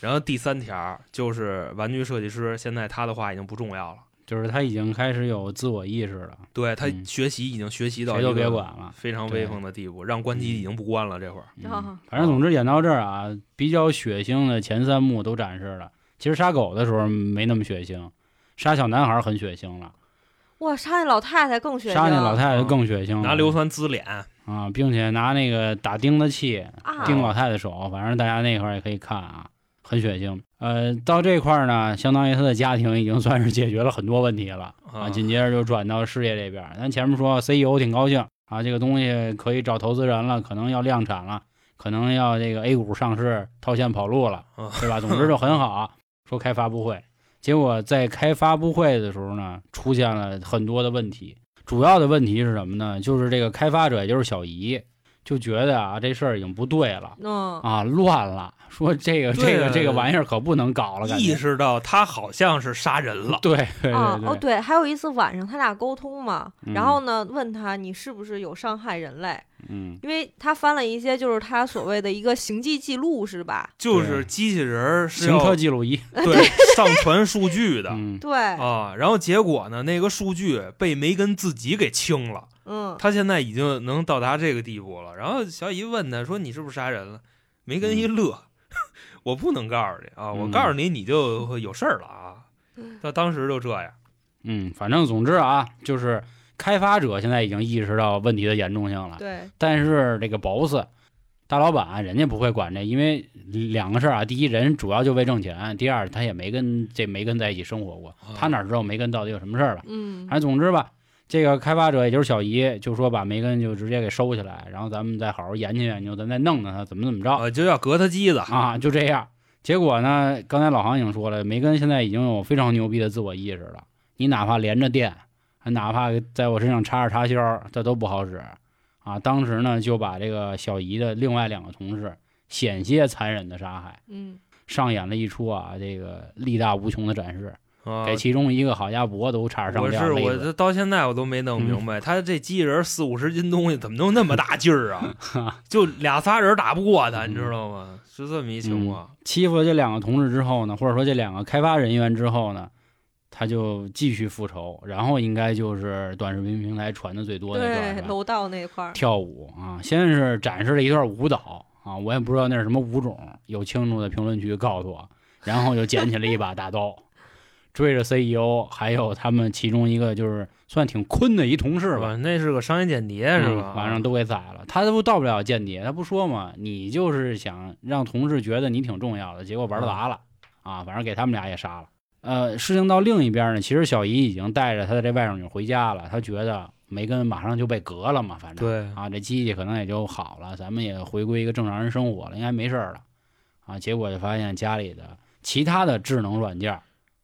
Speaker 2: 然后第三条就是玩具设计师，现在他的话已经不重要了。
Speaker 1: 就是他已经开始有自我意识了，
Speaker 2: 对他
Speaker 1: 嗯
Speaker 2: 学习已经学习到
Speaker 1: 谁都别管了。
Speaker 2: 非常威风的地步，让关机已经不关了。这会儿，
Speaker 1: 反正总之演到这儿啊，比较血腥的前三幕都展示了。其实杀狗的时候没那么血腥，杀小男孩很血腥了，
Speaker 3: 哇，杀那老太太更血腥。
Speaker 1: 杀那老太太更血腥了，
Speaker 2: 拿硫酸滋脸，
Speaker 1: 啊，并且拿那个打钉子器
Speaker 3: 啊，
Speaker 1: 钉老太太手，反正大家那块儿也可以看啊，很血腥。呃，到这块儿呢，相当于他的家庭已经算是解决了很多问题了啊。
Speaker 2: 啊
Speaker 1: 紧接着就转到事业这边儿，咱前面说 CEO 挺高兴啊，这个东西可以找投资人了，可能要量产了，可能要这个 A 股上市套现跑路了，
Speaker 2: 啊
Speaker 1: 对吧？总之就很好。说开发布会，结果在开发布会的时候呢，出现了很多的问题。主要的问题是什么呢？就是这个开发者，也就是小姨，就觉得啊，这事儿已经不对了
Speaker 3: 嗯，
Speaker 1: 啊，乱了。说这个这个这个玩意儿可不能搞了，感觉。
Speaker 2: 意识到他好像是杀人了。
Speaker 1: 对对
Speaker 3: 啊，哦对，还有一次晚上他俩沟通嘛，
Speaker 1: 嗯
Speaker 3: 然后呢问他你是不是有伤害人类，
Speaker 1: 嗯，
Speaker 3: 因为他翻了一些就是他所谓的一个行迹记录是吧？
Speaker 2: 就是机器人是
Speaker 1: 行车记录仪，
Speaker 2: 对 上传数据的
Speaker 1: 嗯，
Speaker 3: 对，
Speaker 2: 啊，然后结果呢，那个数据被梅根自己给清了。
Speaker 3: 嗯，
Speaker 2: 他现在已经能到达这个地步了。然后小姨问他说：“你是不是杀人了？”梅根一乐：“ 我不能告诉你啊，我
Speaker 1: 嗯
Speaker 2: 告诉你你就有事儿了啊。”他当时就这样。
Speaker 1: 嗯，反正总之啊，就是开发者现在已经意识到问题的严重性了，
Speaker 3: 对，
Speaker 1: 但是这个 boss 大老板人家不会管这，因为两个事儿啊，第一人主要就为挣钱，第二他也没跟这梅根在一起生活过，他哪知道梅根到底有什么事儿吧？
Speaker 3: 嗯
Speaker 1: 反正总之吧，这个开发者也就是小姨就说把梅根就直接给收起来，然后咱们再好好研究研究，咱再弄弄他怎么怎么着
Speaker 2: 呃，就要革他机子
Speaker 1: 啊，就这样。结果呢，刚才老航已经说了，梅根现在已经有非常牛逼的自我意识了。你哪怕连着电，还哪怕在我身上插着插销，这都不好使啊。当时呢，就把这个小姨的另外两个同事险些残忍的杀害，
Speaker 3: 嗯，
Speaker 1: 上演了一出啊这个力大无穷的展示，
Speaker 2: 啊
Speaker 1: 给。其中一个好家伙都差点上
Speaker 2: 我是我这到现在我都没弄明白，他这机器人四五十斤东西怎么能那么大劲儿啊？就俩仨人打不过他，你知道吗？是这么一情况。
Speaker 1: 欺负了这两个同事之后呢，或者说这两个开发人员之后呢，他就继续复仇，然后应该就是短视频平台传的最多那段
Speaker 3: 对，楼道那块儿，
Speaker 1: 跳舞啊，先是展示了一段舞蹈啊，我也不知道那是什么舞种，有清楚的评论区告诉我，然后就捡起了一把大刀，追着 CEO 还有他们其中一个就是算挺坤的一同事吧，
Speaker 2: 那是个商业间谍，是吧？
Speaker 1: 嗯晚上都给宰了。他都到不了间谍，他不说嘛，你就是想让同事觉得你挺重要的，结果玩砸了啊！反正给他们俩也杀了。呃，事情到另一边呢，其实小姨已经带着她的这外甥女回家了，她觉得梅根马上就被革了嘛，反正
Speaker 2: 对
Speaker 1: 啊，这机器可能也就好了，咱们也回归一个正常人生活了，应该没事儿了啊。结果就发现家里的其他的智能软件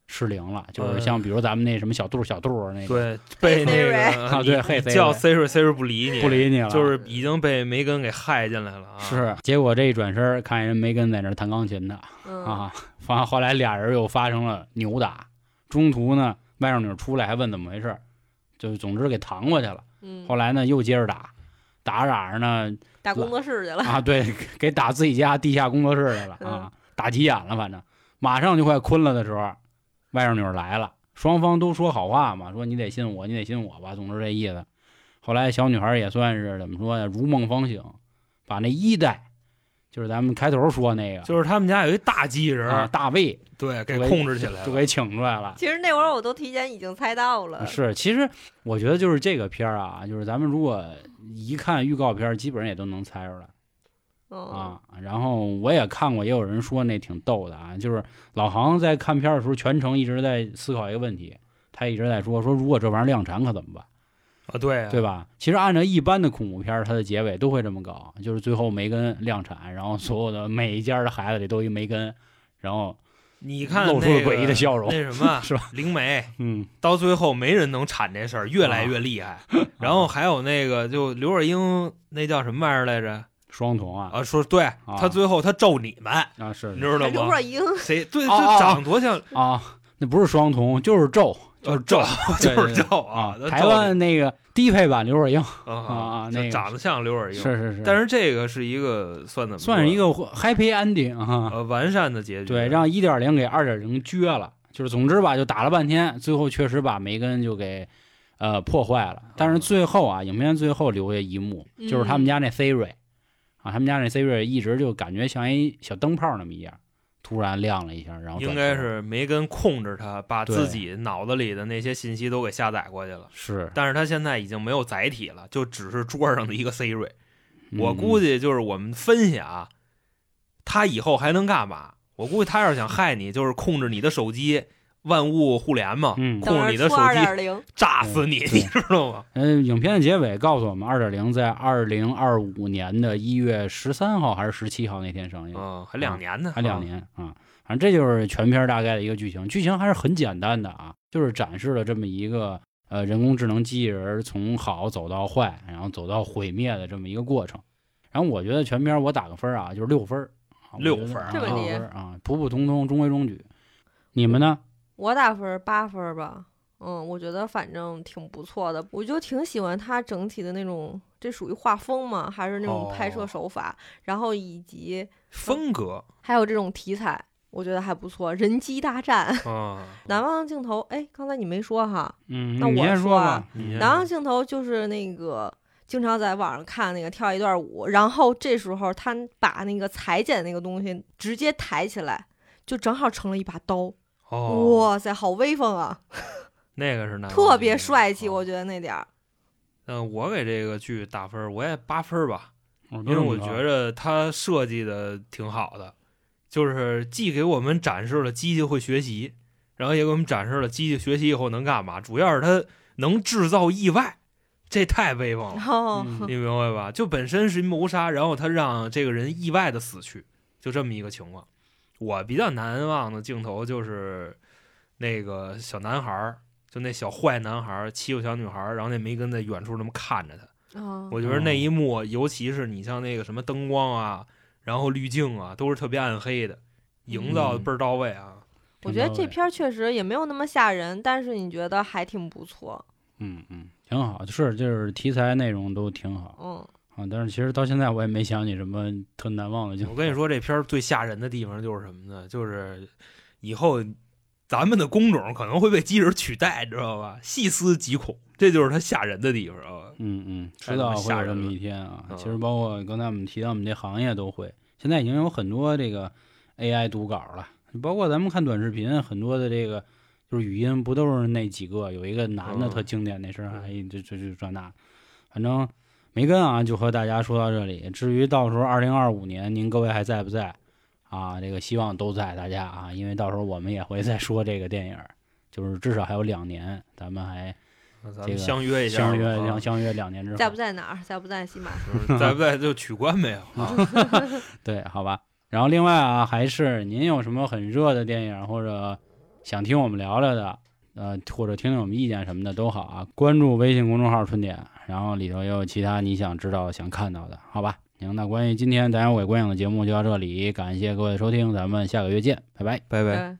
Speaker 1: 失灵了，就是像比如咱们那什么小度小度那个
Speaker 2: 对，被那个
Speaker 1: 啊对嘿
Speaker 2: 叫
Speaker 1: Siri
Speaker 2: Siri，Siri 不理你，
Speaker 1: 不理你了，
Speaker 2: 就是已经被梅根给害进来了啊！
Speaker 1: 是，结果这一转身，看人梅根在那儿弹钢琴呢
Speaker 3: 嗯，
Speaker 1: 啊，完后来俩人又发生了扭打，中途呢外甥女出来还问怎么回事，就总之给搪过去了。
Speaker 3: 嗯，
Speaker 1: 后来呢又接着打，打着打着呢
Speaker 3: 打工作室去了。
Speaker 1: 啊，对，给打自己家地下工作室去了啊，打急眼了，反正马上就快困了的时候，外甥女儿来了，双方都说好话嘛，说你得信我，你得信我吧，总之这意思。后来小女孩也算是怎么说呀，如梦方醒，把那一代，就是咱们开头说那个，
Speaker 2: 就是他们家有一大机器人
Speaker 1: 啊，大卫
Speaker 2: 对，给控制起来了。
Speaker 1: 就给请出来了。
Speaker 3: 其实那会儿我都提前已经猜到了。
Speaker 1: 是，其实我觉得就是这个片儿啊，就是咱们如果一看预告片儿，基本上也都能猜出来。
Speaker 3: 嗯，
Speaker 1: 啊，然后我也看过，也有人说那挺逗的啊，就是老航在看片儿的时候，全程一直在思考一个问题，他一直在说说如果这玩意儿量产可怎么办，
Speaker 2: 啊，对啊
Speaker 1: 对吧？其实按照一般的恐怖片，它的结尾都会这么搞，就是最后梅根量产，然后所有的每一家的孩子里都有一梅根，然后
Speaker 2: 你看
Speaker 1: 露出了诡异的笑容
Speaker 2: 那什么
Speaker 1: 是吧？
Speaker 2: 灵媒
Speaker 1: 嗯，
Speaker 2: 到最后没人能铲这事儿，越来越厉害。然后还有那个就刘若英那叫什么玩意儿来着？
Speaker 1: 双瞳啊
Speaker 2: 啊，说对他最后他咒你们，
Speaker 1: 啊是
Speaker 2: 你知道
Speaker 3: 还刘
Speaker 2: 吗
Speaker 3: 若？英，
Speaker 2: 谁对
Speaker 1: 哦哦
Speaker 2: 这长多像
Speaker 1: 啊，那不是双瞳，就是咒，就是
Speaker 2: 咒，
Speaker 1: 对
Speaker 2: 就是
Speaker 1: 对
Speaker 2: 咒
Speaker 1: 啊，台湾那个低配版刘若英啊
Speaker 2: 啊
Speaker 1: 那个
Speaker 2: 长得像刘若英，
Speaker 1: 是是是，
Speaker 2: 但是这个是一个算怎么
Speaker 1: 算是一个 happy ending 啊。
Speaker 2: 呃完善的结局，
Speaker 1: 对，让一点零给二点零撅了，就是总之吧，就打了半天，最后确实把梅根就给呃破坏了。但是最后啊，影片最后留下一幕，就是他们家那 Siri 啊，他们家那 Siri 一直就感觉像一小灯泡那么一样，突然亮了一下，然后
Speaker 2: 应该是梅根控制他，把自己脑子里的那些信息都给下载过去了。
Speaker 1: 是，
Speaker 2: 但是他现在已经没有载体了，就只是桌上的一个 Siri。我
Speaker 1: 嗯
Speaker 2: 估计就是我们分析啊，他以后还能干嘛？我估计他要是想害你，就是控制你的手机，万物互联嘛，
Speaker 1: 嗯
Speaker 2: 控制你的手机
Speaker 3: 点零，
Speaker 2: 炸死你，
Speaker 1: 对
Speaker 2: 你知道吗？
Speaker 1: 嗯，影片的结尾告诉我们，二点零在二零二五年的一月十三号还是十七号那天上映。
Speaker 2: 嗯，还两年呢，
Speaker 1: 还两年啊。反正这就是全片大概的一个剧情，剧情还是很简单的啊，就是展示了这么一个呃人工智能机器人从好走到坏，然后走到毁灭的这么一个过程。然后我觉得全片我打个分儿啊，就是六分儿，
Speaker 2: 六分儿这
Speaker 3: 么低
Speaker 1: 六分儿啊，普普通通，中规中矩。你们呢？
Speaker 3: 我打分儿八分儿吧。嗯，我觉得反正挺不错的，我就挺喜欢它整体的那种，这属于画风嘛，还是那种拍摄
Speaker 2: 哦
Speaker 3: 手法，然后以及
Speaker 2: 风格
Speaker 3: 还有这种题材，我觉得还不错。人机大战，
Speaker 2: 哦，
Speaker 3: 难忘镜头，哎，刚才你没说哈，
Speaker 1: 嗯，
Speaker 3: 那我
Speaker 1: 先
Speaker 3: 说啊
Speaker 1: 吧。
Speaker 3: 难忘镜头就是那个经常在网上看那个跳一段舞，然后这时候他把那个裁剪那个东西直接抬起来，就正好成了一把刀。
Speaker 2: 哦，
Speaker 3: 哇塞，好威风啊，
Speaker 2: 那个是难忘
Speaker 3: 特别帅气，
Speaker 2: 哦
Speaker 3: 我觉得那点儿。
Speaker 2: 嗯，我给这个剧打分，我也八分儿吧，
Speaker 1: 因
Speaker 2: 因为我觉着它设计的挺好的，就是既给我们展示了机器会学习，然后也给我们展示了机器学习以后能干嘛，主要是它能制造意外，这太威风了，你 明白吧？就本身是一谋杀，然后他让这个人意外的死去，就这么一个情况。我比较难忘的镜头就是那个小男孩儿，就那小坏男孩儿欺负小女孩儿，然后那梅根在远处那么看着他。
Speaker 3: 啊，
Speaker 2: 我觉得那一幕，尤其是你像那个什么灯光啊，然后滤镜啊，都是特别暗黑的，营造的倍儿到位啊。
Speaker 3: 我觉得这片儿确实也没有那么吓人，但是你觉得还挺不错。
Speaker 1: 嗯嗯挺好，是就是题材内容都挺好
Speaker 3: 嗯，
Speaker 1: 啊。但是其实到现在我也没想起什么特难忘的。
Speaker 2: 我跟你说，这片儿最吓人的地方就是什么呢？就是以后咱们的工种可能会被机器人取代，知道吧？细思极恐，这就是它吓人的地方啊。
Speaker 1: 嗯嗯，
Speaker 2: 太他妈
Speaker 1: 迟早会
Speaker 2: 吓人了
Speaker 1: 有这么一天啊。
Speaker 2: 嗯
Speaker 1: 其实包括刚才我们提到我们这行业都会，现在已经有很多这个 AI 读稿了，包括咱们看短视频，很多的这个就是语音不都是那几个？有一个男的
Speaker 2: 嗯
Speaker 1: 特经典那声儿，还这这这这那，反正梅根啊，就和大家说到这里。至于到时候二零二五年您各位还在不在啊？这个希望都在大家啊，因为到时候我们也会再说这个电影儿，就是至少还有两年，咱们还
Speaker 2: 咱们
Speaker 1: 这个
Speaker 2: 相约一下，
Speaker 1: 相约
Speaker 2: 啊
Speaker 1: 相相约两年之后，
Speaker 3: 在不在哪儿？在不在西马？
Speaker 2: 就是在不在就取关没有啊？
Speaker 1: 对，好吧。然后另外啊，还是您有什么很热的电影或者想听我们聊聊的，呃，或者听听我们意见什么的都好啊。关注微信公众号“春点”，然后里头也有其他你想知道、想看到的，好吧？行，那关于今天胆小鬼观影的节目就到这里，感谢各位的收听，咱们下个月见，拜拜。
Speaker 2: 拜拜。
Speaker 3: 对